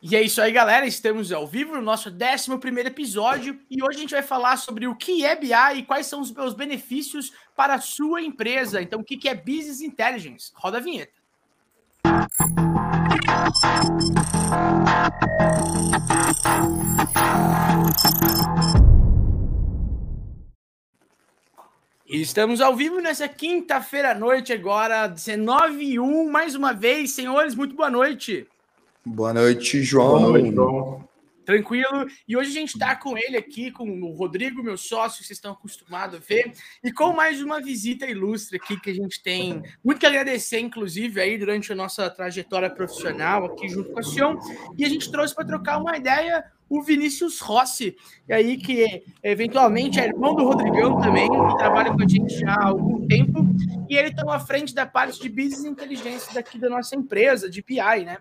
E é isso aí, galera. Estamos ao vivo no nosso 11 episódio e hoje a gente vai falar sobre o que é BI e quais são os meus benefícios para a sua empresa. Então, o que é Business Intelligence? Roda a vinheta. Estamos ao vivo nessa quinta-feira à noite, agora, 19 e 1, mais uma vez. Senhores, muito boa noite. Boa noite, João. Boa noite, João. Tranquilo. E hoje a gente está com ele aqui, com o Rodrigo, meu sócio, que vocês estão acostumados a ver, e com mais uma visita ilustre aqui que a gente tem muito que agradecer, inclusive, aí durante a nossa trajetória profissional aqui junto com a Sion. E a gente trouxe para trocar uma ideia o Vinícius Rossi, e aí que eventualmente é irmão do Rodrigão também, que trabalha com a gente já há algum tempo, e ele está à frente da parte de business inteligência daqui da nossa empresa, de BI, né?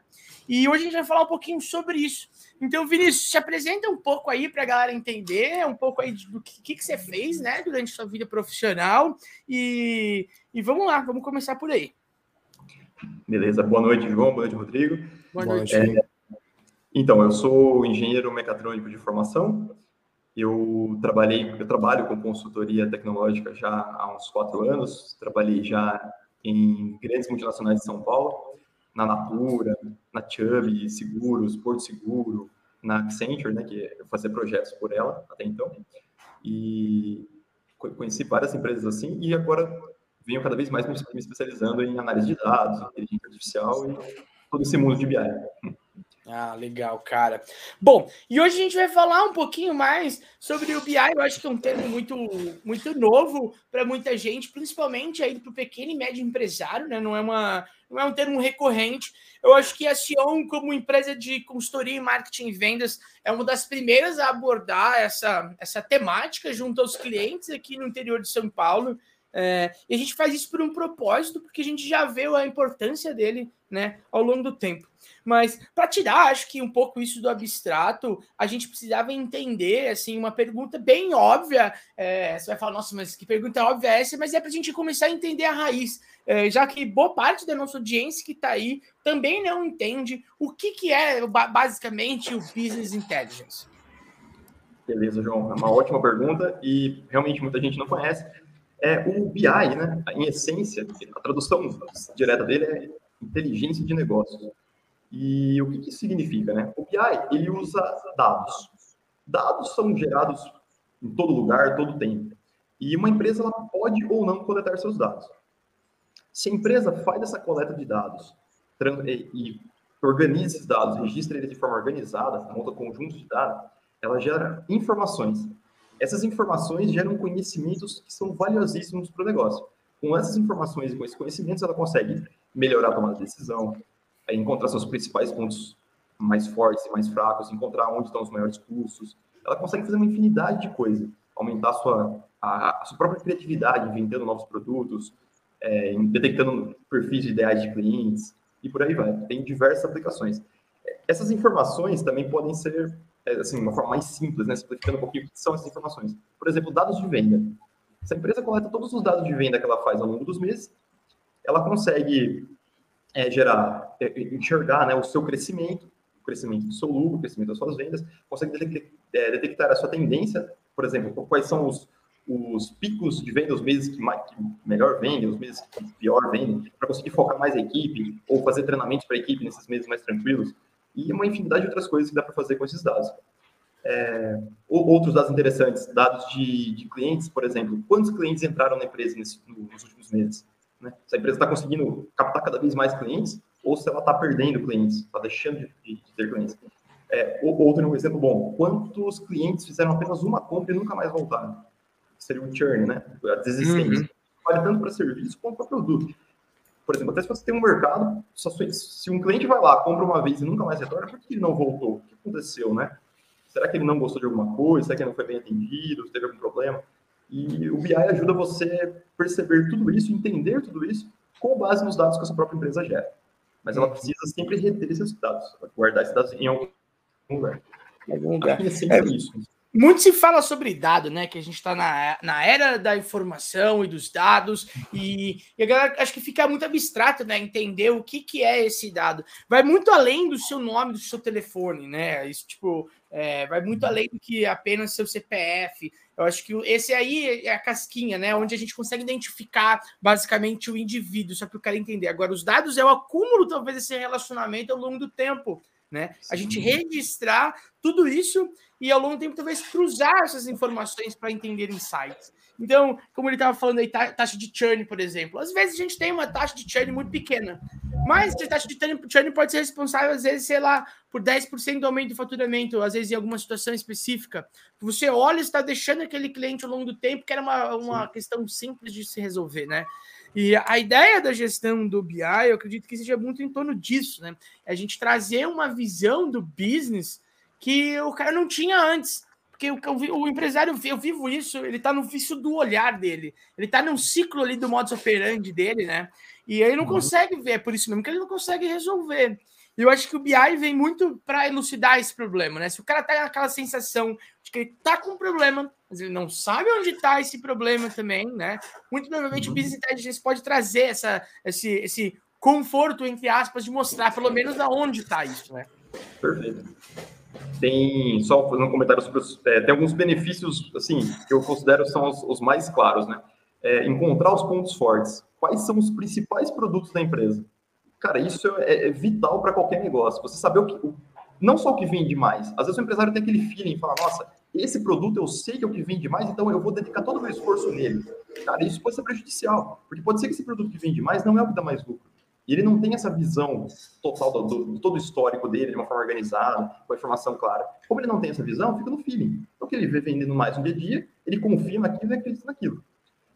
E hoje a gente vai falar um pouquinho sobre isso. Então, Vinícius, se apresenta um pouco aí para a galera entender um pouco aí do que, que você fez, né, durante sua vida profissional. E, e vamos lá, vamos começar por aí. Beleza, boa noite, João, boa noite, Rodrigo. Boa noite. É, então, eu sou engenheiro mecatrônico de formação. Eu trabalhei, eu trabalho com consultoria tecnológica já há uns quatro anos. Trabalhei já em grandes multinacionais de São Paulo na Natura, na Chubb Seguros, Porto Seguro, na Accenture, né, que eu fazia projetos por ela até então. E conheci várias empresas assim e agora venho cada vez mais me especializando em análise de dados, inteligência artificial e todo esse mundo de BI. Ah, legal, cara. Bom, e hoje a gente vai falar um pouquinho mais sobre o BI. Eu acho que é um termo muito, muito novo para muita gente, principalmente aí para o pequeno e médio empresário, né? Não é, uma, não é um termo recorrente. Eu acho que a Sion, como empresa de consultoria em marketing e vendas, é uma das primeiras a abordar essa, essa temática junto aos clientes aqui no interior de São Paulo. É, e a gente faz isso por um propósito, porque a gente já vê a importância dele né, ao longo do tempo. Mas para tirar, acho que um pouco isso do abstrato, a gente precisava entender assim uma pergunta bem óbvia. É, você vai falar, nossa, mas que pergunta óbvia é essa? Mas é para a gente começar a entender a raiz, é, já que boa parte da nossa audiência que está aí também não entende o que, que é basicamente o business intelligence. Beleza, João. É uma ótima pergunta e realmente muita gente não conhece. É o BI, né? Em essência, a tradução direta dele é inteligência de negócios. E o que, isso significa, né? O BI, ele usa dados. Dados são gerados em todo lugar, todo tempo. E uma empresa ela pode ou não coletar seus dados. Se a empresa faz essa coleta de dados e organiza esses dados, registra eles de forma organizada, monta conjuntos de dados, ela gera informações. Essas informações geram conhecimentos que são valiosíssimos para o negócio. Com essas informações e com esses conhecimentos, ela consegue melhorar a tomada de decisão, é encontrar seus principais pontos mais fortes e mais fracos, encontrar onde estão os maiores custos. Ela consegue fazer uma infinidade de coisas, aumentar a sua, a, a sua própria criatividade, inventando novos produtos, é, detectando perfis ideais de clientes e por aí vai. Tem diversas aplicações. Essas informações também podem ser, assim, uma forma mais simples, né? Simplificando um pouquinho o que são essas informações. Por exemplo, dados de venda. Se a empresa coleta todos os dados de venda que ela faz ao longo dos meses, ela consegue é, gerar, é, enxergar né, o seu crescimento, o crescimento do seu lucro, o crescimento das suas vendas, consegue detectar, é, a sua tendência, por exemplo, quais são os, os picos de venda, os meses que, mais, que melhor vendem, os meses que pior vendem, para conseguir focar mais a equipe ou fazer treinamentos para a equipe nesses meses mais tranquilos. E uma infinidade de outras coisas que dá para fazer com esses dados. É, outros dados interessantes, dados de, de, clientes, por exemplo, quantos clientes entraram na empresa nesse, nos últimos meses? Né? Se a empresa está conseguindo captar cada vez mais clientes ou se ela está perdendo clientes, está deixando de, de, ter clientes. É, outro exemplo bom, quantos clientes fizeram apenas uma compra e nunca mais voltaram? Seria o churn, né? A desistência. Uhum. Vale tanto para serviço quanto para produto. Por exemplo, até se você tem um mercado, se um cliente vai lá, compra uma vez e nunca mais retorna, por que ele não voltou? O que aconteceu, né? Será que ele não gostou de alguma coisa? Será que ele não foi bem atendido? Teve algum problema? E o BI ajuda você a perceber tudo isso, entender tudo isso, com base nos dados que a sua própria empresa gera. Mas ela precisa sempre reter esses dados, guardar esses dados em algum lugar. Em algum lugar. É, é isso. Muito se fala sobre dado, né? Que a gente está na, na era da informação e dos dados, e, e, a galera acho que fica muito abstrato, né? Entender o que, que é esse dado. Vai muito além do seu nome, do seu telefone, né? Isso, tipo, é, vai muito além do que apenas seu CPF. Eu acho que esse aí é a casquinha, né? Onde a gente consegue identificar basicamente o indivíduo, só para o cara entender. Agora, os dados é o acúmulo, talvez, desse relacionamento ao longo do tempo né? A gente registrar tudo isso e ao longo do tempo talvez cruzar essas informações para entender insights. Então, como ele estava falando aí, taxa de churn, por exemplo. Às vezes a gente tem uma taxa de churn muito pequena, mas a taxa de churn pode ser responsável, às vezes, sei lá, por 10% do aumento do faturamento, às vezes em alguma situação específica. Você olha e está deixando aquele cliente ao longo do tempo, que era uma, uma questão simples de se resolver, né? E a ideia da gestão do BI, eu acredito que seja muito em torno disso, né? É a gente trazer uma visão do business que o cara não tinha antes. Porque o, o empresário, eu vivo isso, ele está no vício do olhar dele. Ele está num ciclo ali do modus operandi dele, né? E ele não uhum. consegue ver, é por isso mesmo que ele não consegue resolver. E eu acho que o BI vem muito para elucidar esse problema, né? Se o cara tá naquela sensação de que ele tá com um problema, mas ele não sabe onde está esse problema também, né? Muito provavelmente uhum. o Business Intelligence pode trazer essa, esse, esse conforto, entre aspas, de mostrar pelo menos aonde está isso, né? Perfeito. Tem, só fazendo um comentário sobre os, é, tem alguns benefícios, assim, que eu considero são os, os mais claros, né? É, encontrar os pontos fortes. Quais são os principais produtos da empresa? Cara, isso é, é vital para qualquer negócio. Você saber o que, o, não só o que vende mais. Às vezes o empresário tem aquele feeling fala, nossa, esse produto eu sei que é o que vende mais, então eu vou dedicar todo o meu esforço nele. Cara, isso pode ser prejudicial, porque pode ser que esse produto que vende mais não é o que dá mais lucro. E ele não tem essa visão total do, do, do todo histórico dele de uma forma organizada, com a informação clara. Como ele não tem essa visão, fica no feeling. Então, que ele vê vendendo mais no dia a dia, ele confia naquilo e acredita naquilo.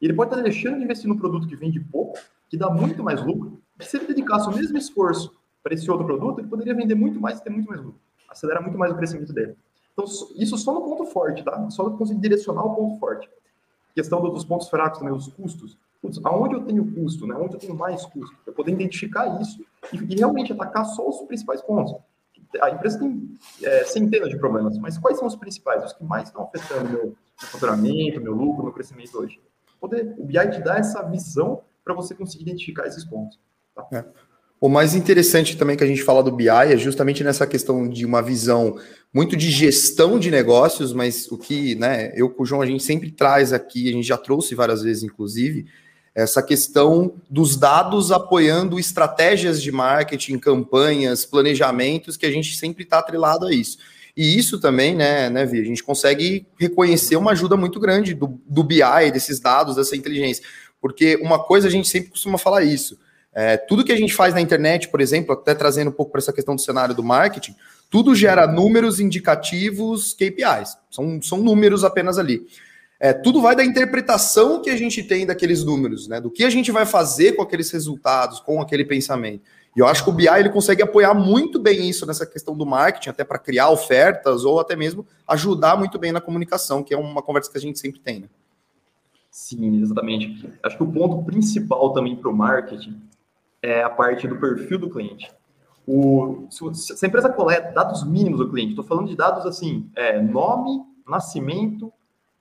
E ele pode estar deixando de investir no produto que vende pouco, que dá muito mais lucro, se ele dedicasse o mesmo esforço para esse outro produto, ele poderia vender muito mais e ter muito mais lucro. Acelera muito mais o crescimento dele. Então, isso só no ponto forte, tá? Só conseguir direcionar o ponto forte. Questão dos pontos fracos também, os custos. Putz, aonde eu tenho custo, né? Onde eu tenho mais custo? Eu poder identificar isso e, e realmente atacar só os principais pontos. A empresa tem é, centenas de problemas, mas quais são os principais, os que mais estão afetando meu, meu faturamento, meu lucro, meu crescimento hoje? Poder, o BI te dá essa visão para você conseguir identificar esses pontos. Tá? É. O mais interessante também que a gente fala do BI é justamente nessa questão de uma visão muito de gestão de negócios, mas o que, né, eu com o João a gente sempre traz aqui, a gente já trouxe várias vezes, inclusive, essa questão dos dados apoiando estratégias de marketing, campanhas, planejamentos, que a gente sempre está atrelado a isso. E isso também, né, né, Vi, a gente consegue reconhecer uma ajuda muito grande do, do BI, desses dados, dessa inteligência. Porque uma coisa a gente sempre costuma falar isso é, tudo que a gente faz na internet, por exemplo, até trazendo um pouco para essa questão do cenário do marketing, tudo gera números indicativos, KPIs. São, são números apenas ali. É, tudo vai da interpretação que a gente tem daqueles números, né? Do que a gente vai fazer com aqueles resultados, com aquele pensamento. E eu acho que o BI ele consegue apoiar muito bem isso nessa questão do marketing, até para criar ofertas ou até mesmo ajudar muito bem na comunicação, que é uma conversa que a gente sempre tem. Né? Sim, exatamente. Acho que o ponto principal também para o marketing é a parte do perfil do cliente. O, se, a empresa coleta dados mínimos do cliente, estou falando de dados assim, é, nome, nascimento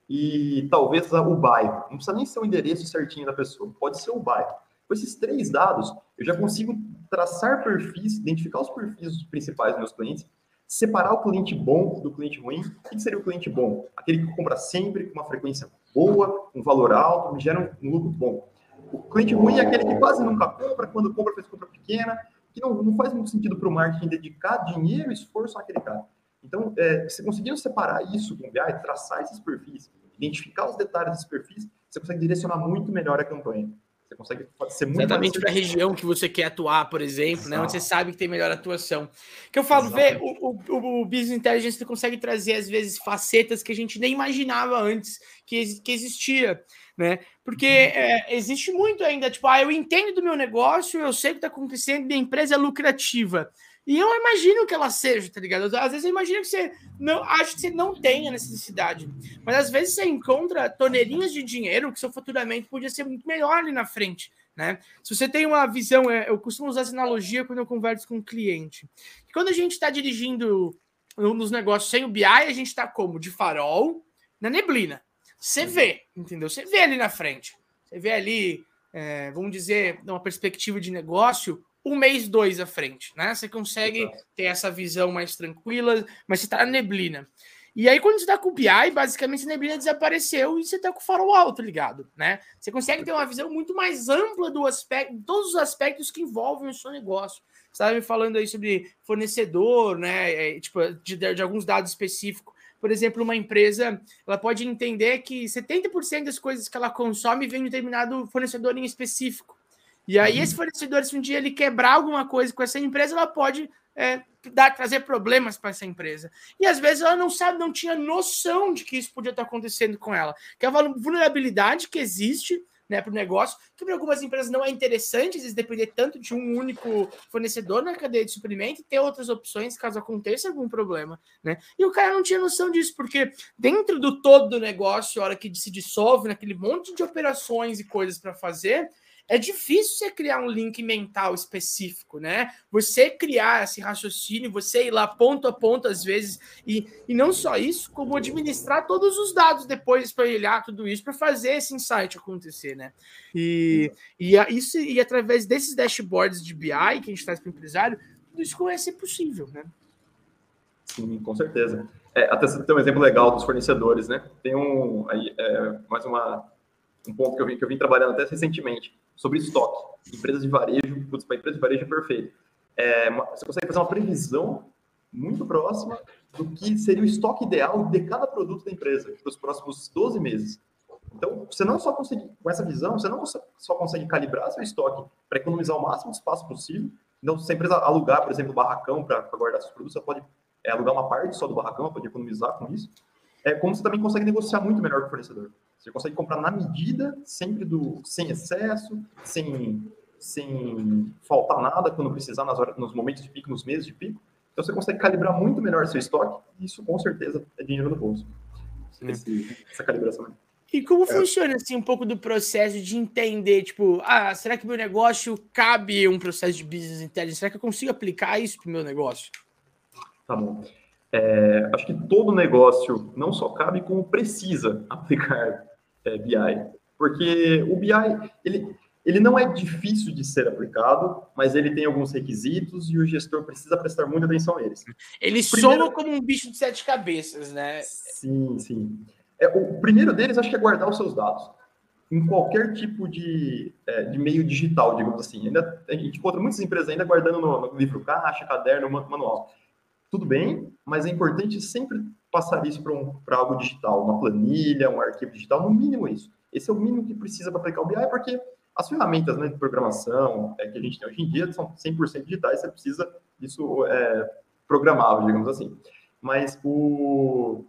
e talvez o bairro. Não precisa nem ser o endereço certinho da pessoa, pode ser o bairro. Com esses três dados, eu já consigo traçar perfis, identificar os perfis principais dos meus clientes, separar o cliente bom do cliente ruim. O que seria o cliente bom? Aquele que compra sempre, com uma frequência boa, um valor alto, me gera um lucro bom. O cliente ruim é aquele que quase nunca compra, quando compra, faz compra pequena, que não, não faz muito sentido para o marketing dedicar dinheiro e esforço àquele cara. Então, é, se conseguindo separar isso com BI, traçar esses perfis, identificar os detalhes desses perfis, você consegue direcionar muito melhor a campanha. Você consegue ser muito Exatamente para a região que você quer atuar, por exemplo, né? Onde você sabe que tem melhor atuação. Que eu falo, ver o, o, o, Business Intelligence consegue trazer, às vezes, facetas que a gente nem imaginava antes que, que existia né? Porque uhum. é, existe muito ainda, tipo, ah, eu entendo do meu negócio, eu sei o que está acontecendo, minha empresa é lucrativa. E eu imagino que ela seja, tá ligado? Às vezes eu imagino que você não acho que você não tenha necessidade. Mas às vezes você encontra torneirinhas de dinheiro que seu faturamento podia ser muito melhor ali na frente. Né? Se você tem uma visão, é, eu costumo usar essa analogia quando eu converso com um cliente. quando a gente está dirigindo nos negócios sem o BI, a gente está como? De farol na neblina. Você vê, entendeu? Você vê ali na frente. Você vê ali, é, vamos dizer, de uma perspectiva de negócio, um mês, dois à frente, né? Você consegue Exato. ter essa visão mais tranquila, mas você está na neblina. E aí, quando você está com o BI, basicamente a neblina desapareceu e você está com o farol alto ligado, né? Você consegue ter uma visão muito mais ampla do aspecto, todos os aspectos que envolvem o seu negócio. Você estava me falando aí sobre fornecedor, né? É, tipo, de, de alguns dados específicos. Por exemplo, uma empresa ela pode entender que 70% das coisas que ela consome vem de determinado fornecedor em específico. E aí, uhum. esse fornecedor, se um dia ele quebrar alguma coisa com essa empresa, ela pode é, dar, trazer problemas para essa empresa. E às vezes ela não sabe, não tinha noção de que isso podia estar acontecendo com ela. Que é a vulnerabilidade que existe né, para o negócio, que para algumas empresas não é interessante, às vezes depender tanto de um único fornecedor na cadeia de suprimento e ter outras opções caso aconteça algum problema, né? E o cara não tinha noção disso, porque dentro do todo do negócio, a hora que se dissolve naquele monte de operações e coisas para fazer, é difícil você criar um link mental específico, né? Você criar esse raciocínio, você ir lá ponto a ponto às vezes, e, e não só isso, como administrar todos os dados depois para olhar tudo isso, para fazer esse insight acontecer, né? E, e isso e através desses dashboards de BI que a gente traz para o empresário, tudo isso vai ser possível, né? Sim, com certeza. É, até você tem um exemplo legal dos fornecedores, né? Tem um aí, é, mais uma, um ponto que eu, vim, que eu vim trabalhando até recentemente sobre estoque. Empresas de varejo, putz, para empresa de varejo é perfeito. É, você consegue fazer uma previsão muito próxima do que seria o estoque ideal de cada produto da empresa para os próximos 12 meses. Então, você não só consegue, com essa visão, você não só consegue calibrar seu estoque para economizar o máximo de espaço possível. Então, se a empresa alugar, por exemplo, o barracão para guardar seus produtos, você pode é, alugar uma parte só do barracão, pode economizar com isso. É como você também consegue negociar muito melhor com o fornecedor. Você consegue comprar na medida, sempre do sem excesso, sem, sem faltar nada quando precisar nas horas, nos momentos de pico, nos meses de pico. Então você consegue calibrar muito melhor seu estoque e isso com certeza é dinheiro no bolso. Esse, essa calibração. E como é. funciona assim um pouco do processo de entender, tipo, ah, será que meu negócio cabe um processo de business intelligence? Será que eu consigo aplicar isso para o meu negócio? Tá bom. É, acho que todo negócio não só cabe, como precisa aplicar é, BI. Porque o BI, ele, ele não é difícil de ser aplicado, mas ele tem alguns requisitos e o gestor precisa prestar muita atenção a eles. Ele primeiro... soa como um bicho de sete cabeças, né? Sim, sim. É, o primeiro deles, acho que é guardar os seus dados. Em qualquer tipo de, é, de meio digital, digamos assim. Ainda, a gente encontra muitas empresas ainda guardando no, no livro caixa, caderno, manual. Tudo bem, mas é importante sempre passar isso para um, algo digital, uma planilha, um arquivo digital, no mínimo isso. Esse é o mínimo que precisa para aplicar o BI, porque as ferramentas né, de programação é, que a gente tem hoje em dia são 100% digitais, você precisa disso é, programável, digamos assim. Mas o,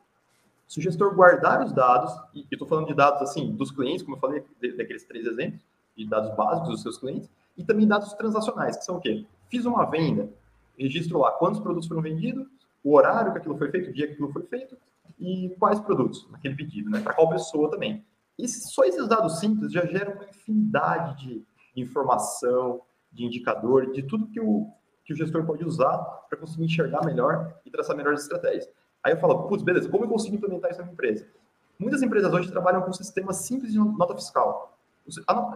se o gestor guardar os dados, e estou falando de dados assim dos clientes, como eu falei, daqueles três exemplos, de dados básicos dos seus clientes, e também dados transacionais, que são o quê? Fiz uma venda, registro lá quantos produtos foram vendidos, o horário que aquilo foi feito, o dia que aquilo foi feito e quais produtos naquele pedido, né? Para qual pessoa também. E só esses dados simples já geram uma infinidade de informação, de indicador, de tudo que o, que o gestor pode usar para conseguir enxergar melhor e traçar melhores estratégias. Aí eu falo, putz, beleza, como eu consigo implementar isso na minha empresa? Muitas empresas hoje trabalham com sistemas simples de nota fiscal.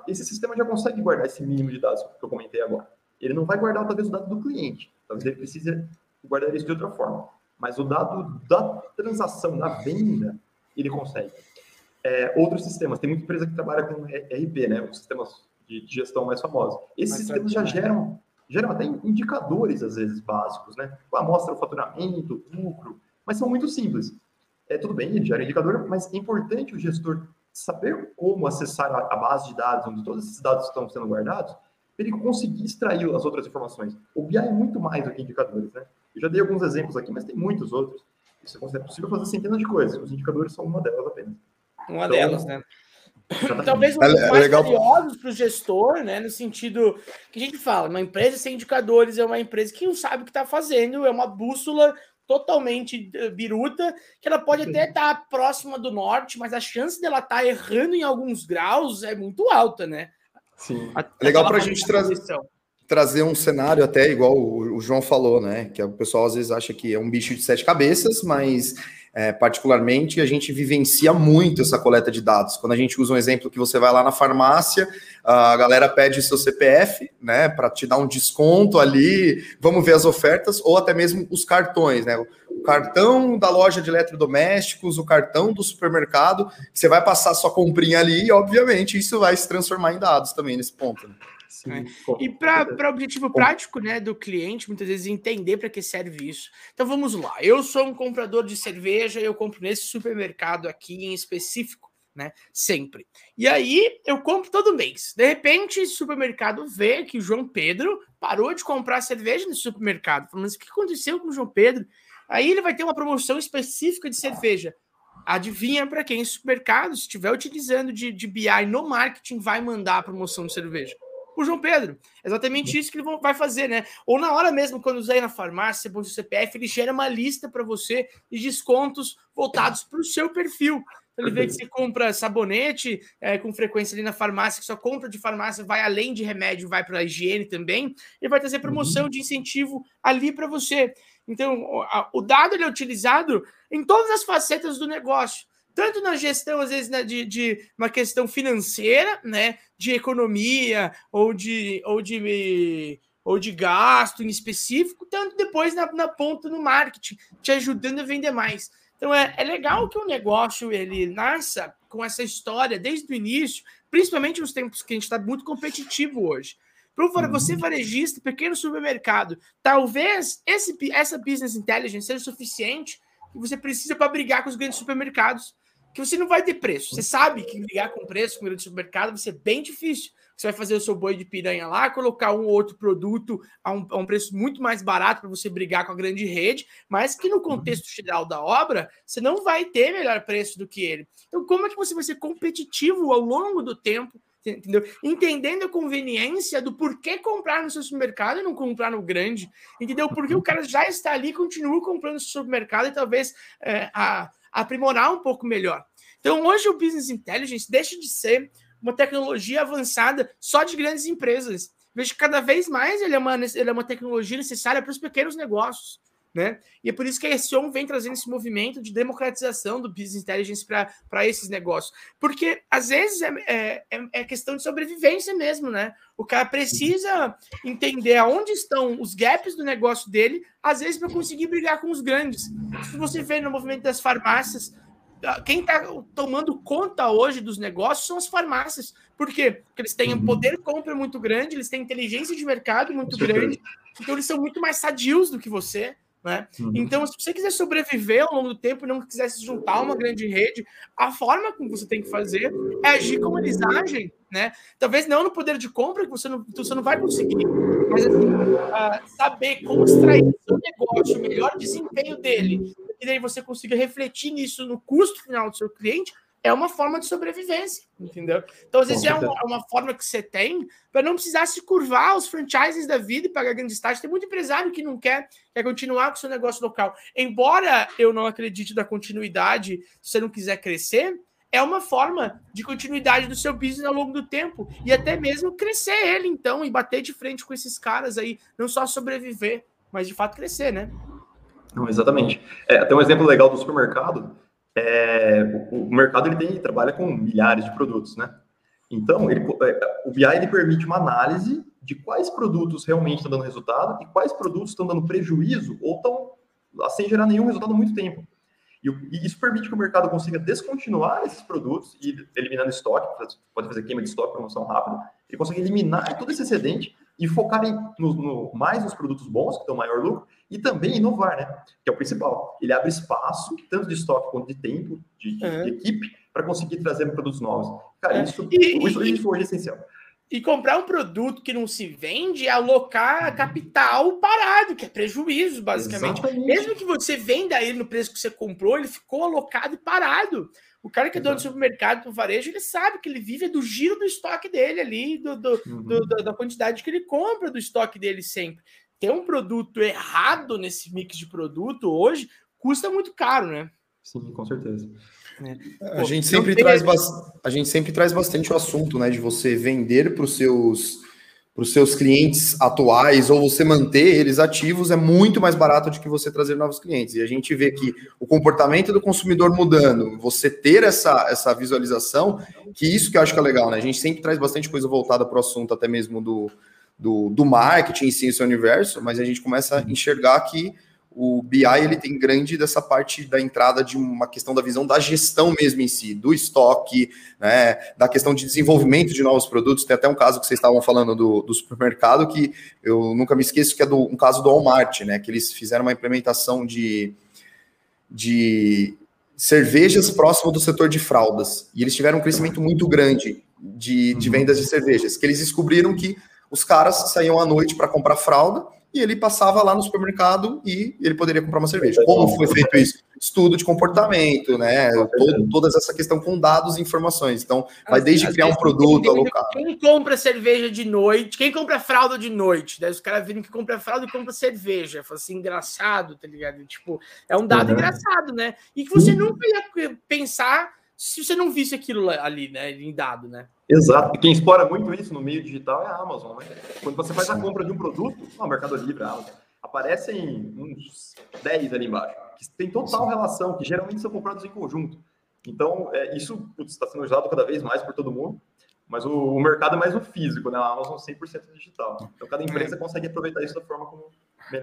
Esse sistema já consegue guardar esse mínimo de dados que eu comentei agora. Ele não vai guardar, talvez, o dado do cliente. Talvez ele precise guardar isso de outra forma. Mas o dado da transação, da venda, ele consegue. É, outros sistemas, tem muita empresa que trabalha com RP, né? Os sistemas de, gestão mais famosos. Esses sistemas já geram, geram até indicadores, às vezes, básicos, né? Tipo, mostra o faturamento, lucro, mas são muito simples. É, tudo bem, ele gera indicador, mas é importante o gestor saber como acessar a, a base de dados, onde todos esses dados estão sendo guardados, para ele conseguir extrair as outras informações. O BI é muito mais do que indicadores, né? Eu já dei alguns exemplos aqui, mas tem muitos outros. Isso é possível fazer centenas de coisas. Os indicadores são uma delas apenas. Uma então, delas, né? Talvez um é, mais legal. valiosos para o gestor, né? No sentido que a gente fala, uma empresa sem indicadores é uma empresa que não sabe o que está fazendo, é uma bússola totalmente eh, biruta, que ela pode até estar tá próxima do norte, mas a chance dela estar tá errando em alguns graus é muito alta, né? Sim. A, legal para a gente trazer trazer um cenário até igual o, o, João falou, né? Que o pessoal às vezes acha que é um bicho de sete cabeças, mas é, particularmente a gente vivencia muito essa coleta de dados. Quando a gente usa um exemplo que você vai lá na farmácia, a galera pede seu CPF, né? Para te dar um desconto ali, vamos ver as ofertas, ou até mesmo os cartões, né? O cartão da loja de eletrodomésticos, o cartão do supermercado, você vai passar sua comprinha ali e, obviamente, isso vai se transformar em dados também nesse ponto. Né? Sim, é. E para objetivo prático né, do cliente, muitas vezes entender para que serve isso. Então vamos lá. Eu sou um comprador de cerveja, eu compro nesse supermercado aqui em específico, né? Sempre. E aí eu compro todo mês. De repente, o supermercado vê que o João Pedro parou de comprar cerveja nesse supermercado. Falando assim, o que aconteceu com o João Pedro? Aí ele vai ter uma promoção específica de cerveja. Adivinha para quem? Supermercado, se estiver utilizando de, de BI no marketing, vai mandar a promoção de cerveja o João Pedro. Exatamente isso que ele vai fazer, né? Ou na hora mesmo, quando usar na farmácia, põe o CPF, ele gera uma lista para você de descontos voltados para o seu perfil. Então, ele vê que você compra sabonete é, com frequência ali na farmácia, que sua compra de farmácia vai além de remédio, vai para a higiene também, ele vai trazer promoção uhum. de incentivo ali para você. Então, o, o dado ele é utilizado em todas as facetas do negócio tanto na gestão, às vezes, né, de, de uma questão financeira, né, de economia ou de, ou de, ou de gasto em específico, tanto depois na, na ponta no marketing, te ajudando a vender mais. Então é, é legal que o negócio ele nasça com essa história desde o início, principalmente nos tempos que a gente está muito competitivo hoje. Para você, uhum. varejista, pequeno supermercado, talvez esse, essa business intelligence seja suficiente que você precisa para brigar com os grandes supermercados que você não vai ter preço. Você sabe que ligar com preço com o supermercado vai ser bem difícil. Você vai fazer o seu boi de piranha lá, colocar um ou outro produto a um, a um preço muito mais barato para você brigar com a grande rede, mas que no contexto geral da obra, você não vai ter melhor preço do que ele. Então, como é que você vai ser competitivo ao longo do tempo entendeu? Entendendo a conveniência do porquê comprar no seu supermercado e não comprar no grande, entendeu? Porque o cara já está ali, continua comprando no seu supermercado e talvez é, a, aprimorar um pouco melhor. Então, hoje o Business Intelligence deixa de ser uma tecnologia avançada só de grandes empresas. Vejo que cada vez mais ele é uma, ele é uma tecnologia necessária para os pequenos negócios. Né? E é por isso que a ESON vem trazendo esse movimento de democratização do business intelligence para esses negócios. Porque às vezes é, é, é, é, questão de sobrevivência mesmo, né? O cara precisa entender aonde estão os gaps do negócio dele, às vezes para conseguir brigar com os grandes. Se você vê no movimento das farmácias, quem está tomando conta hoje dos negócios são as farmácias. Por quê? Porque eles têm um uhum. poder de compra muito grande, eles têm inteligência de mercado muito grande, então eles são muito mais sadios do que você. Né? Uhum. Então, se você quiser sobreviver ao longo do tempo e não quiser se juntar a uma grande rede, a forma como você tem que fazer é agir como eles agem, né? Talvez não no poder de compra, que você não, você não vai conseguir, mas assim, uh, saber como extrair do seu negócio, o melhor desempenho dele, e daí você consiga refletir nisso no custo final do seu cliente, é uma forma de sobrevivência, entendeu? Então, às vezes, é uma, uma, forma que você tem para não precisar se curvar aos franchises da vida e pagar grande estágio. Tem muito empresário que não quer, quer continuar com o seu negócio local. Embora eu não acredite na continuidade, se você não quiser crescer, é uma forma de continuidade do seu business ao longo do tempo e até mesmo crescer ele, então, e bater de frente com esses caras aí, não só sobreviver, mas de fato crescer, né? Não, exatamente. É, tem um exemplo legal do supermercado é, o, o, mercado ele tem, trabalha com milhares de produtos, né? Então, ele, é, o BI ele permite uma análise de quais produtos realmente estão dando resultado e quais produtos estão dando prejuízo ou estão sem gerar nenhum resultado há muito tempo. E, e, isso permite que o mercado consiga descontinuar esses produtos e eliminando estoque, pode fazer queima de estoque, promoção rápida, ele consegue eliminar todo esse excedente e focar em, no, no, mais nos produtos bons, que dão maior lucro, e também inovar, né? Que é o principal. Ele abre espaço, tanto de estoque quanto de tempo, de, de, uhum. de equipe, para conseguir trazer produtos novos. Cara, é. isso, e, isso, isso foi essencial. E comprar um produto que não se vende é alocar uhum. capital parado, que é prejuízo, basicamente. Exatamente. Mesmo que você venda ele no preço que você comprou, ele ficou alocado e parado. O cara que é dono do supermercado, do varejo, ele sabe que ele vive do giro do estoque dele ali, do, do, uhum. do, da quantidade que ele compra do estoque dele sempre. Ter um produto errado nesse mix de produto hoje custa muito caro, né? Sim, com certeza. É. A, gente sempre traz a gente sempre traz bastante o assunto, né, de você vender para os seus para os seus clientes atuais ou você manter eles ativos é muito mais barato do que você trazer novos clientes. E a gente vê que o comportamento do consumidor mudando, você ter essa, essa visualização, que isso que eu acho que é legal, né? A gente sempre traz bastante coisa voltada para o assunto, até mesmo do, do, do marketing em si, esse universo, mas a gente começa a enxergar que o BI ele tem grande dessa parte da entrada de uma questão da visão da gestão mesmo em si, do estoque, né, da questão de desenvolvimento de novos produtos. Tem até um caso que vocês estavam falando do, do supermercado que eu nunca me esqueço que é do, um caso do Walmart, né, que eles fizeram uma implementação de, de cervejas próximo do setor de fraldas e eles tiveram um crescimento muito grande de, de vendas de cervejas, que eles descobriram que os caras saíam à noite para comprar fralda e ele passava lá no supermercado e ele poderia comprar uma cerveja. Como foi feito isso? Estudo de comportamento, né? Todo, toda essa questão com dados e informações. Então, vai desde criar um produto, alocar. Quem compra cerveja de noite, quem compra fralda de noite? Daí os caras viram que compra fralda e compra cerveja. Foi assim, engraçado, tá ligado? Tipo, é um dado uhum. engraçado, né? E que você nunca ia pensar se você não visse aquilo ali, né? Em dado, né? Exato. E quem explora muito isso no meio digital é a Amazon, né? Quando você faz a compra de um produto, no Mercado Livre, a Amazon, aparecem uns 10 ali embaixo, que tem total relação, que geralmente são comprados em conjunto. Então, é, isso está sendo usado cada vez mais por todo mundo, mas o, o mercado é mais o físico, né? A Amazon 100% digital. Então, cada empresa consegue aproveitar isso da forma como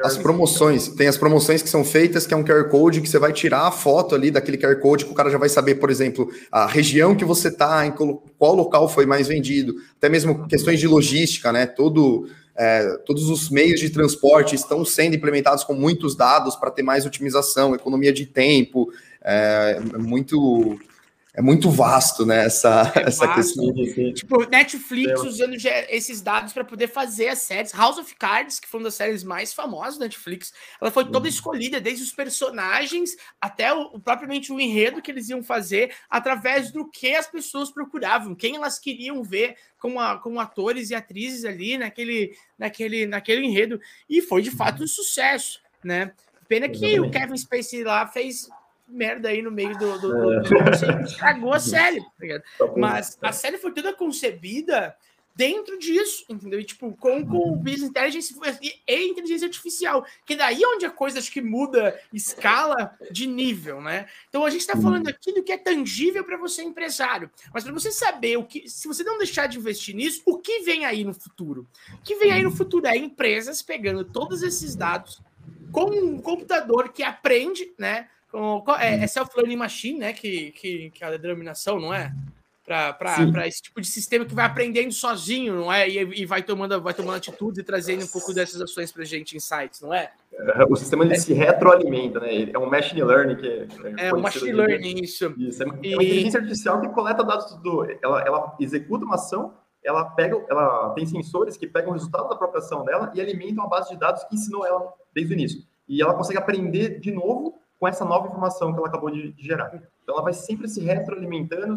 as promoções, tem as promoções que são feitas, que é um QR Code que você vai tirar a foto ali daquele QR Code, que o cara já vai saber, por exemplo, a região que você está, em qual local foi mais vendido, até mesmo questões de logística, né? Todo, é, todos os meios de transporte estão sendo implementados com muitos dados para ter mais otimização, economia de tempo, é, é muito é muito vasto, né? Essa, é essa vasto. questão. Tipo, Netflix é. usando esses dados para poder fazer as séries. House of Cards, que foi uma das séries mais famosas da Netflix, ela foi toda uhum. escolhida, desde os personagens até o, propriamente o enredo que eles iam fazer, através do que as pessoas procuravam, quem elas queriam ver como, a, como atores e atrizes ali naquele, naquele, naquele enredo. E foi de fato um sucesso, né? Pena que o Kevin Spacey lá fez merda aí no meio do. do, do, do é. estragou a série, tá ligado? Tá Mas a série foi toda concebida dentro disso, entendeu? E, tipo, com, com o Business Intelligence e inteligência artificial, que daí é onde a coisa acho que muda escala de nível, né? Então a gente está falando aqui do que é tangível para você empresário, mas para você saber o que, se você não deixar de investir nisso, o que vem aí no futuro? O que vem aí no futuro é empresas pegando todos esses dados com um computador que aprende, né? É, é self-learning machine, né? Que, que, que é a denominação, não é? Para esse tipo de sistema que vai aprendendo sozinho, não é? E, e, vai, tomando, vai tomando atitudes e trazendo um pouco dessas ações para a gente, insights, não é? O sistema ele é. se retroalimenta, né? É um machine learning que é. É um machine learning, isso. Isso. É uma, e... inteligência artificial que coleta dados do. Ela, ela executa uma ação, ela pega, ela tem sensores que pegam o resultado da própria ação dela e alimentam a base de dados que ensinou ela desde o início. E ela consegue aprender de novo com essa nova informação que ela acabou de, de gerar. Então, ela vai sempre se retroalimentando,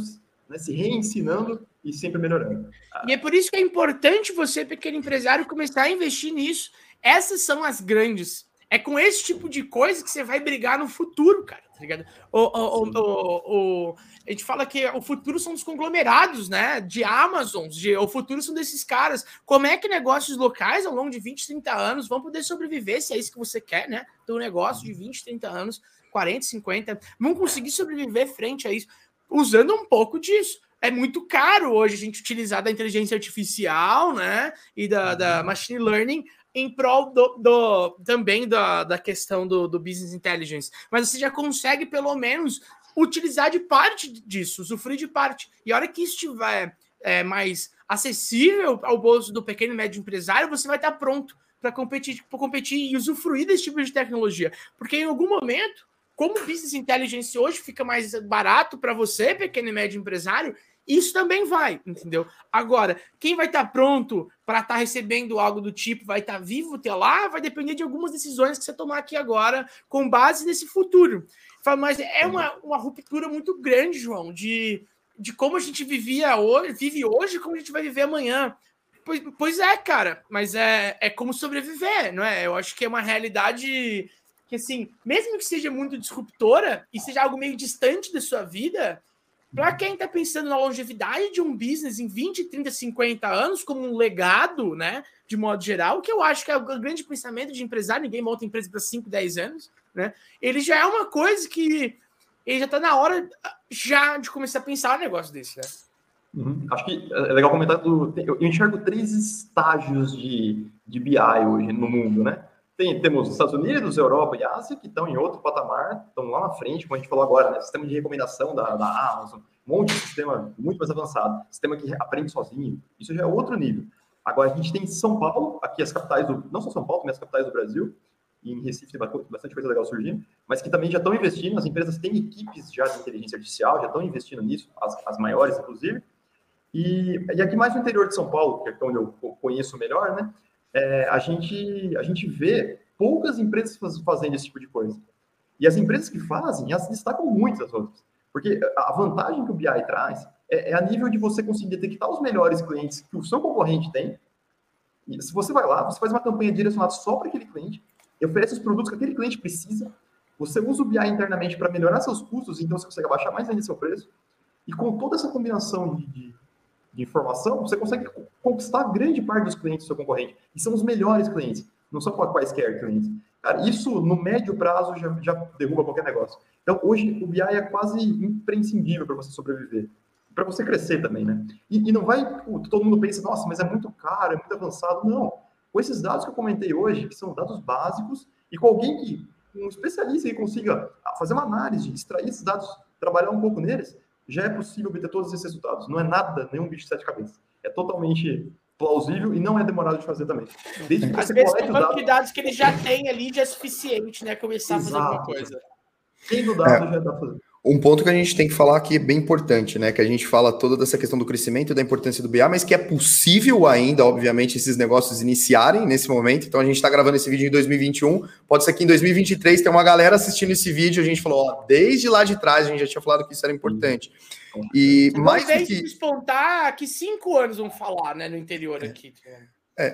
né, se reensinando e sempre melhorando. E é por isso que é importante você, pequeno empresário, começar a investir nisso. Essas são as grandes. É com esse tipo de coisa que você vai brigar no futuro, cara, tá ligado? O, o, o, o, a gente fala que o futuro são dos conglomerados, né? De Amazon, de, o futuro são desses caras. Como é que negócios locais, ao longo de 20, 30 anos, vão poder sobreviver, se é isso que você quer, né? Um negócio de 20, 30 anos 40, 50, vão conseguir sobreviver frente a isso, usando um pouco disso. É muito caro hoje a gente utilizar da inteligência artificial, né? E da, da uhum. machine learning em prol do, do também da, da questão do, do business intelligence. Mas você já consegue, pelo menos, utilizar de parte disso, usufruir de parte. E a hora que isso estiver é, mais acessível ao bolso do pequeno e médio empresário, você vai estar pronto para competir, competir e usufruir desse tipo de tecnologia. Porque em algum momento como o business intelligence hoje fica mais barato para você, pequeno e médio empresário, isso também vai, entendeu? Agora, quem vai estar tá pronto para estar tá recebendo algo do tipo, vai estar tá vivo até lá, vai depender de algumas decisões que você tomar aqui agora, com base nesse futuro. Mas é uma, uma ruptura muito grande, João, de, de como a gente vivia hoje, vive hoje, como a gente vai viver amanhã. Pois, pois é, cara, mas é, é como sobreviver, não é? Eu acho que é uma realidade que, assim, mesmo que seja muito disruptora e seja algo meio distante da sua vida, para quem está pensando na longevidade de um business em 20, 30, 50 anos, como um legado, né? De modo geral, que eu acho que é o grande pensamento de empresário, ninguém monta empresa para 5, 10 anos, né? Ele já é uma coisa que ele já está na hora já de começar a pensar um negócio desse, né? Uhum. Acho que é legal comentar do. Eu enxergo três estágios de, de BI hoje no mundo, né? Tem, temos Estados Unidos, Europa e Ásia, que estão em outro patamar, estão lá na frente, como a gente falou agora, né? Sistema de recomendação da, da Amazon, um monte de sistema muito mais avançado, sistema que aprende sozinho, isso já é outro nível. Agora, a gente tem São Paulo, aqui as capitais do. Não só São Paulo, mas as capitais do Brasil, e em Recife tem bastante coisa legal surgindo, mas que também já estão investindo, as empresas têm equipes já de inteligência artificial, já estão investindo nisso, as, as maiores, inclusive. E, e aqui mais no interior de São Paulo, que é onde eu conheço melhor, né? É, a, gente, a gente vê poucas empresas fazendo esse tipo de coisa. E as empresas que fazem, elas destacam muito as outras. Porque a vantagem que o BI traz é, é, a nível de você conseguir detectar os melhores clientes que o seu concorrente tem. E se você vai lá, você faz uma campanha direcionada só para aquele cliente, oferece os produtos que aquele cliente precisa, você usa o BI internamente para melhorar seus custos, então você consegue abaixar mais ainda seu preço. E com toda essa combinação de, de de informação, você consegue conquistar grande parte dos clientes do seu concorrente. E são os melhores clientes, não são quaisquer clientes. Cara, isso no médio prazo já, já derruba qualquer negócio. Então, hoje, o BI é quase imprescindível para você sobreviver. Para você crescer também, né? E, e não vai, todo mundo pensa, nossa, mas é muito caro, é muito avançado. Não. Com esses dados que eu comentei hoje, que são dados básicos, e com alguém que, um especialista que consiga fazer uma análise, extrair esses dados, trabalhar um pouco neles, já é possível obter todos esses resultados. Não é nada, nenhum bicho de sete cabeças. É totalmente plausível e não é demorado de fazer também. Desde que Às vezes o banco de dados que ele já tem ali já é suficiente, né? Começar Exato. a fazer alguma coisa. Tendo dado é. já dá fazer. Um ponto que a gente tem que falar aqui é bem importante, né? Que a gente fala toda dessa questão do crescimento e da importância do BA, mas que é possível ainda, obviamente, esses negócios iniciarem nesse momento. Então a gente está gravando esse vídeo em 2021. Pode ser que em 2023 tenha uma galera assistindo esse vídeo. A gente falou, ó, desde lá de trás a gente já tinha falado que isso era importante. E mais do que despontar, que cinco anos vão falar, né, no interior é. aqui. É,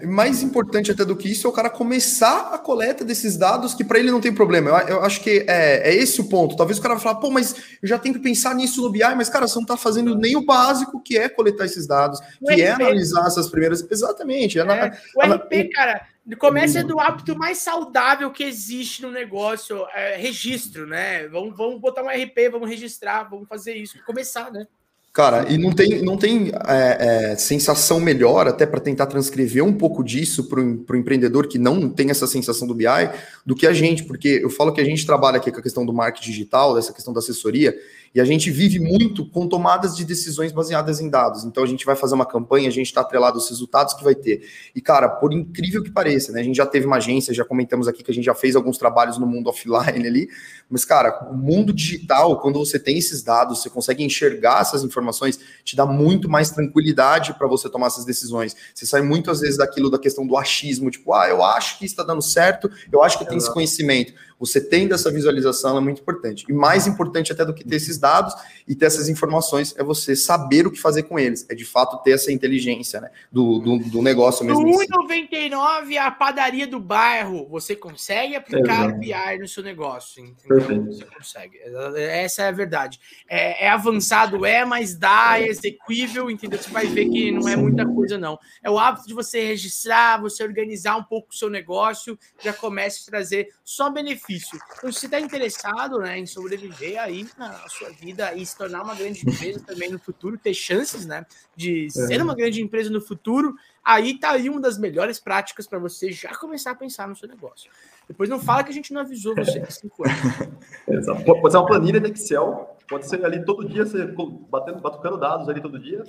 mais importante até do que isso é o cara começar a coleta desses dados que para ele não tem problema. Eu, eu acho que é, é, esse o ponto. Talvez o cara vai falar, pô, mas eu já tenho que pensar nisso no BI, mas cara, você não está fazendo nem o básico que é coletar esses dados, o que RP. é analisar essas primeiras. Exatamente. É, é, o RP, cara, começa do hábito mais saudável que existe no negócio, é registro, né? Vamos, vamos botar um RP, vamos registrar, vamos fazer isso, começar, né? Cara, e não tem, não tem é, é, sensação melhor, até para tentar transcrever um pouco disso para o empreendedor que não tem essa sensação do BI, do que a gente, porque eu falo que a gente trabalha aqui com a questão do marketing digital, dessa questão da assessoria, e a gente vive muito com tomadas de decisões baseadas em dados. Então a gente vai fazer uma campanha, a gente está atrelado aos resultados que vai ter. E, cara, por incrível que pareça, né? A gente já teve uma agência, já comentamos aqui que a gente já fez alguns trabalhos no mundo offline ali. Mas, cara, o mundo digital, quando você tem esses dados, você consegue enxergar essas informações, te dá muito mais tranquilidade para você tomar essas decisões. Você sai muitas vezes daquilo da questão do achismo, tipo, ah, eu acho que está dando certo, eu acho que tem esse conhecimento. Você tendo essa visualização é muito importante. E mais importante até do que ter esses dados e ter essas informações é você saber o que fazer com eles. É de fato ter essa inteligência né, do, do, do negócio mesmo. No 1,99 a padaria do bairro, você consegue aplicar o BI no seu negócio. Entendeu? Você consegue. Essa é a verdade. É, é, avançado, é, mas dá, é execuível, entendeu? Você vai ver que não é muita coisa, não. É o hábito de você registrar, você organizar um pouco o seu negócio, já começa a trazer só benefícios difícil. Então, se você está interessado né, em sobreviver aí na sua vida e se tornar uma grande empresa também no futuro, ter chances né, de ser é. uma grande empresa no futuro, aí tá aí uma das melhores práticas para você já começar a pensar no seu negócio. Depois não fala que a gente não avisou você há cinco anos. Pode ser uma planilha de Excel, pode ser ali todo dia, você batendo, batucando dados ali todo dia,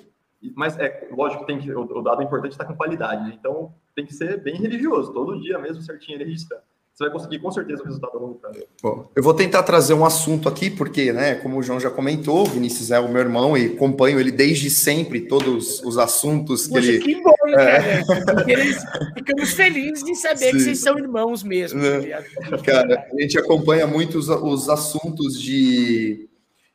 mas é lógico que tem que o, dado importante está com qualidade, né? então tem que ser bem religioso, todo dia mesmo certinho ele registrando você vai conseguir com certeza o resultado a longo prazo. Bom, eu vou tentar trazer um assunto aqui, porque, né, como o João já comentou, o Vinícius é o meu irmão e acompanho ele desde sempre, todos os assuntos que Poxa, ele. Que bom, é. cara. Eles, ficamos felizes em saber Sim. que vocês são irmãos mesmo. Tá cara, a gente acompanha muito os, os assuntos de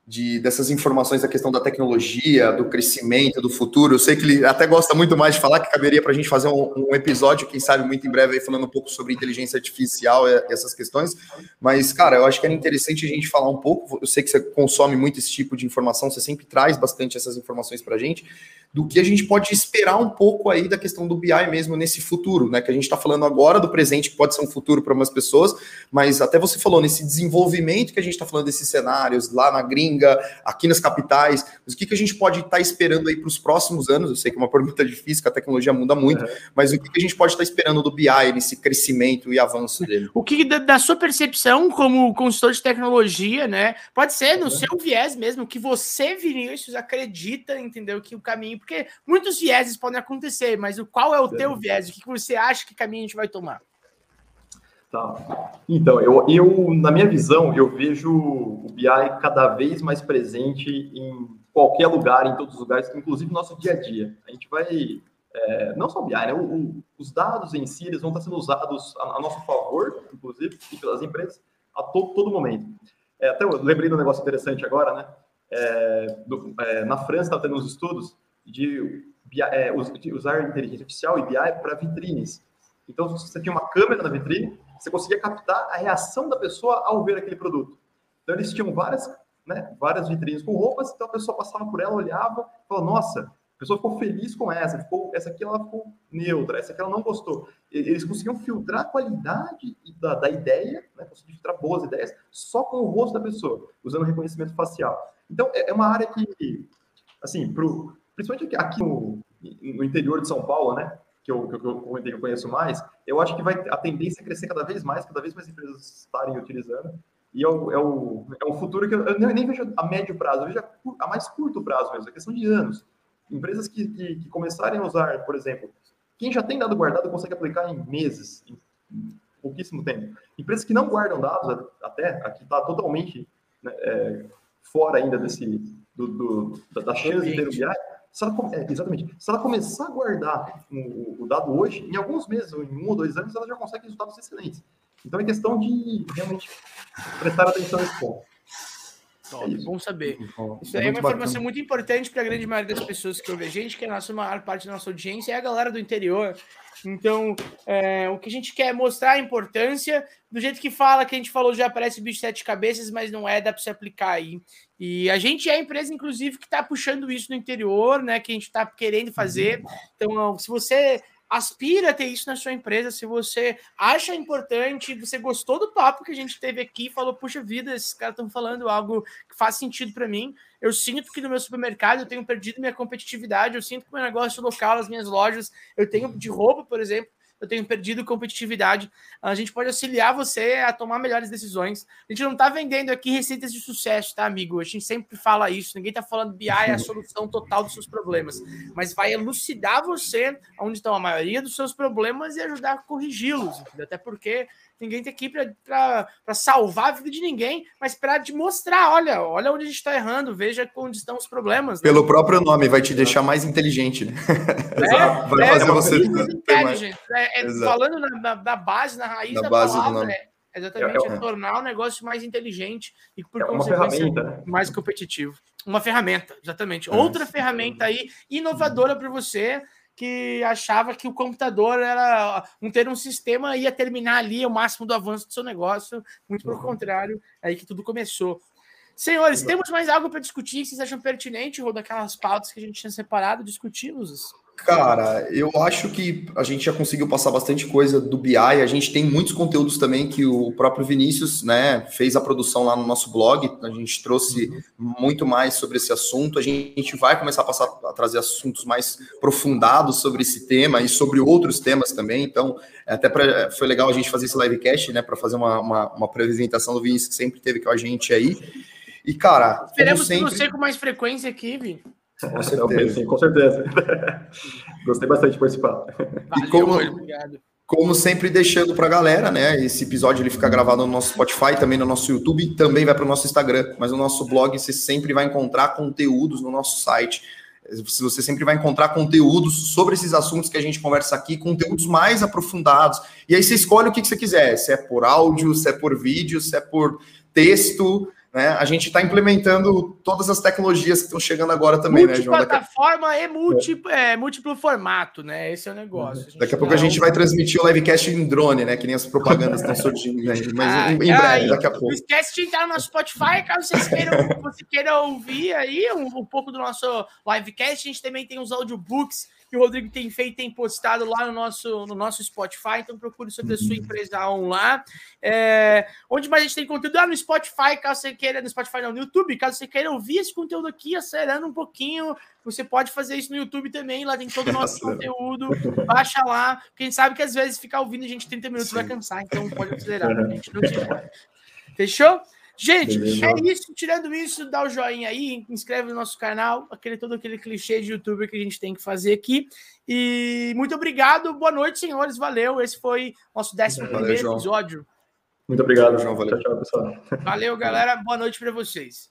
de, dessas informações da questão da tecnologia, do crescimento, do futuro. Eu sei que ele até gosta muito mais de falar, que caberia para a gente fazer um, um, episódio, quem sabe, muito em breve, aí, falando um pouco sobre inteligência artificial e essas questões. Mas, cara, eu acho que era interessante a gente falar um pouco. Eu sei que você consome muito esse tipo de informação, você sempre traz bastante essas informações para a gente do que a gente pode esperar um pouco aí da questão do BI mesmo nesse futuro, né? Que a gente está falando agora do presente, que pode ser um futuro para umas pessoas, mas até você falou nesse desenvolvimento que a gente está falando desses cenários lá na gringa, aqui nas capitais, mas o que, que a gente pode estar tá esperando aí para os próximos anos? Eu sei que é uma pergunta difícil, que a tecnologia muda muito, é. mas o que, que a gente pode estar tá esperando do BI nesse crescimento e avanço dele? O que da, da sua percepção como consultor de tecnologia, né? Pode ser no é. seu viés mesmo, que você, Vinícius, acredita, entendeu? Que o caminho porque muitos vieses podem acontecer, mas o qual é o teu viés? O que você acha que caminho a gente vai tomar? Tá. Então, eu, eu, na minha visão, eu vejo o BI cada vez mais presente em qualquer lugar, em todos os lugares, inclusive no nosso dia a dia. A gente vai, é, não só o BI, né? O, o, os dados em si, eles vão estar sendo usados a, a nosso favor, inclusive, e pelas empresas, a todo, todo momento. É, até eu lembrei de um negócio interessante agora, né? É, do, é, na França está tendo uns estudos de, é, de usar inteligência artificial e BI para vitrines. Então, se você tinha uma câmera na vitrine, você conseguia captar a reação da pessoa ao ver aquele produto. Então, eles tinham várias, né, várias vitrines com roupas, então a pessoa passava por ela, olhava, falava, nossa, a pessoa ficou feliz com essa, ficou, essa aqui ela ficou neutra, essa aqui ela não gostou. Eles conseguiam filtrar a qualidade da, da ideia, né, conseguiam filtrar boas ideias, só com o rosto da pessoa, usando reconhecimento facial. Então, é, é uma área que, assim, para principalmente aqui no, no interior de São Paulo, né? Que eu, que eu, que eu conheço mais, eu acho que vai a tendência é crescer cada vez mais, cada vez mais empresas estarem utilizando. E é, o, é, o, é um futuro que eu, eu nem vejo a médio prazo, eu vejo a, a, mais curto prazo mesmo, a questão de anos. Empresas que, que, que, começarem a usar, por exemplo, quem já tem dado guardado consegue aplicar em meses, em, pouquíssimo tempo. Empresas que não guardam dados, até aqui está totalmente né, é, fora ainda desse do, do, da chance de ter um BI, se ela, é, exatamente. Se ela começar a guardar o, o, dado hoje, em alguns meses, ou em um ou dois anos, ela já consegue resultados excelentes. Então é questão de realmente prestar atenção nesse ponto. Top, é bom saber. Isso aí é uma informação muito importante para a grande maioria das pessoas que ouvem a gente, que é a nossa maior parte da nossa audiência é a galera do interior. Então, é, o que a gente quer é mostrar a importância, do jeito que fala, que a gente falou, já parece bicho de sete cabeças, mas não é, dá para se aplicar aí. E a gente é a empresa, inclusive, que está puxando isso no interior, né? Que a gente está querendo fazer. Então, se você aspira a ter isso na sua empresa, se você acha importante, você gostou do papo que a gente teve aqui, falou, puxa vida, esses caras estão falando algo que faz sentido para mim. Eu sinto que no meu supermercado eu tenho perdido minha competitividade, eu sinto que meu negócio local, as minhas lojas, eu tenho de roupa, por exemplo, eu tenho perdido competitividade. A gente pode auxiliar você a tomar melhores decisões. A gente não está vendendo aqui receitas de sucesso, tá, amigo? A gente sempre fala isso. Ninguém está falando BI é a solução total dos seus problemas, mas vai elucidar você onde estão a maioria dos seus problemas e ajudar a corrigi-los. Até porque ninguém tem aqui para salvar a vida de ninguém, mas para te mostrar, olha, olha onde a gente está errando, veja onde estão os problemas. Né? Pelo próprio nome, vai te deixar mais inteligente. Né? É, vai é, fazer é, você. Inteligente. É, é falando na, na, base, na raiz da, da base palavra, é, exatamente, é, é, tornar o negócio mais inteligente e, por consequência, né? mais competitivo. Uma ferramenta, exatamente. Outra ferramenta aí inovadora para você que achava que o computador era um ter um sistema ia terminar ali o máximo do avanço do seu negócio, muito pelo uhum. contrário, aí que tudo começou. Senhores, temos mais algo para discutir? Vocês acham pertinente ou daquelas pautas que a gente tinha separado? Discutimos? Cara, eu acho que a gente já conseguiu passar bastante coisa do BI. A gente tem muitos conteúdos também que o próprio Vinícius, né, fez a produção lá no nosso blog. A gente trouxe muito mais sobre esse assunto. A gente vai começar a passar a trazer assuntos mais profundados sobre esse tema e sobre outros temas também. Então, até pra, foi legal a gente fazer esse livecast, né, para fazer uma, uma, uma apresentação do Vinícius que sempre teve com a gente aí. E, cara, esperamos sempre... você com mais frequência aqui, Vini. Com certeza. Sim, com certeza. Gostei bastante de participar. Valeu, e como, obrigado. como sempre, deixando para a galera, né? Esse episódio ele fica gravado no nosso Spotify, também no nosso YouTube, também vai para o nosso Instagram. Mas no nosso blog você sempre vai encontrar conteúdos no nosso site. Você sempre vai encontrar conteúdos sobre esses assuntos que a gente conversa aqui, conteúdos mais aprofundados. E aí você escolhe o que você quiser, se é por áudio, se é por vídeo, se é por texto, né? A gente está implementando todas as tecnologias que estão chegando agora também, né, João? Plataforma e multi, é. É, múltiplo formato, né? Esse é o negócio. A daqui a pouco a gente vai transmitir o livecast em drone, né? Que nem as propagandas estão surgindo, né? Mas ah, em, breve, daqui a pouco. Não esquece de entrar no nosso Spotify, caso vocês queiram, você queira ouvir aí um, um pouco do nosso livecast. A gente também tem os audiobooks que o Rodrigo tem feito, tem postado lá no nosso, no nosso Spotify, então procure sobre a sua uhum. empresa on lá. É, onde mais a gente tem conteúdo? Lá ah, no Spotify, caso você queira, no Spotify não, no YouTube, caso você queira ouvir esse conteúdo aqui, acelerando um pouquinho, você pode fazer isso no YouTube também, lá tem todo o nosso conteúdo, baixa lá, quem sabe que às vezes ficar ouvindo a gente 30 minutos Sim. vai cansar, então pode acelerar, a gente não te Fechou? Gente, Beleza. é isso. Tirando isso, dá o joinha aí, inscreve no nosso canal, aquele todo aquele clichê de youtuber que a gente tem que fazer aqui. E muito obrigado, boa noite, senhores. Valeu. Esse foi nosso décimo valeu, primeiro João. episódio. Muito obrigado, João. Valeu. Tchau, tchau, pessoal. Valeu, galera. Boa noite para vocês.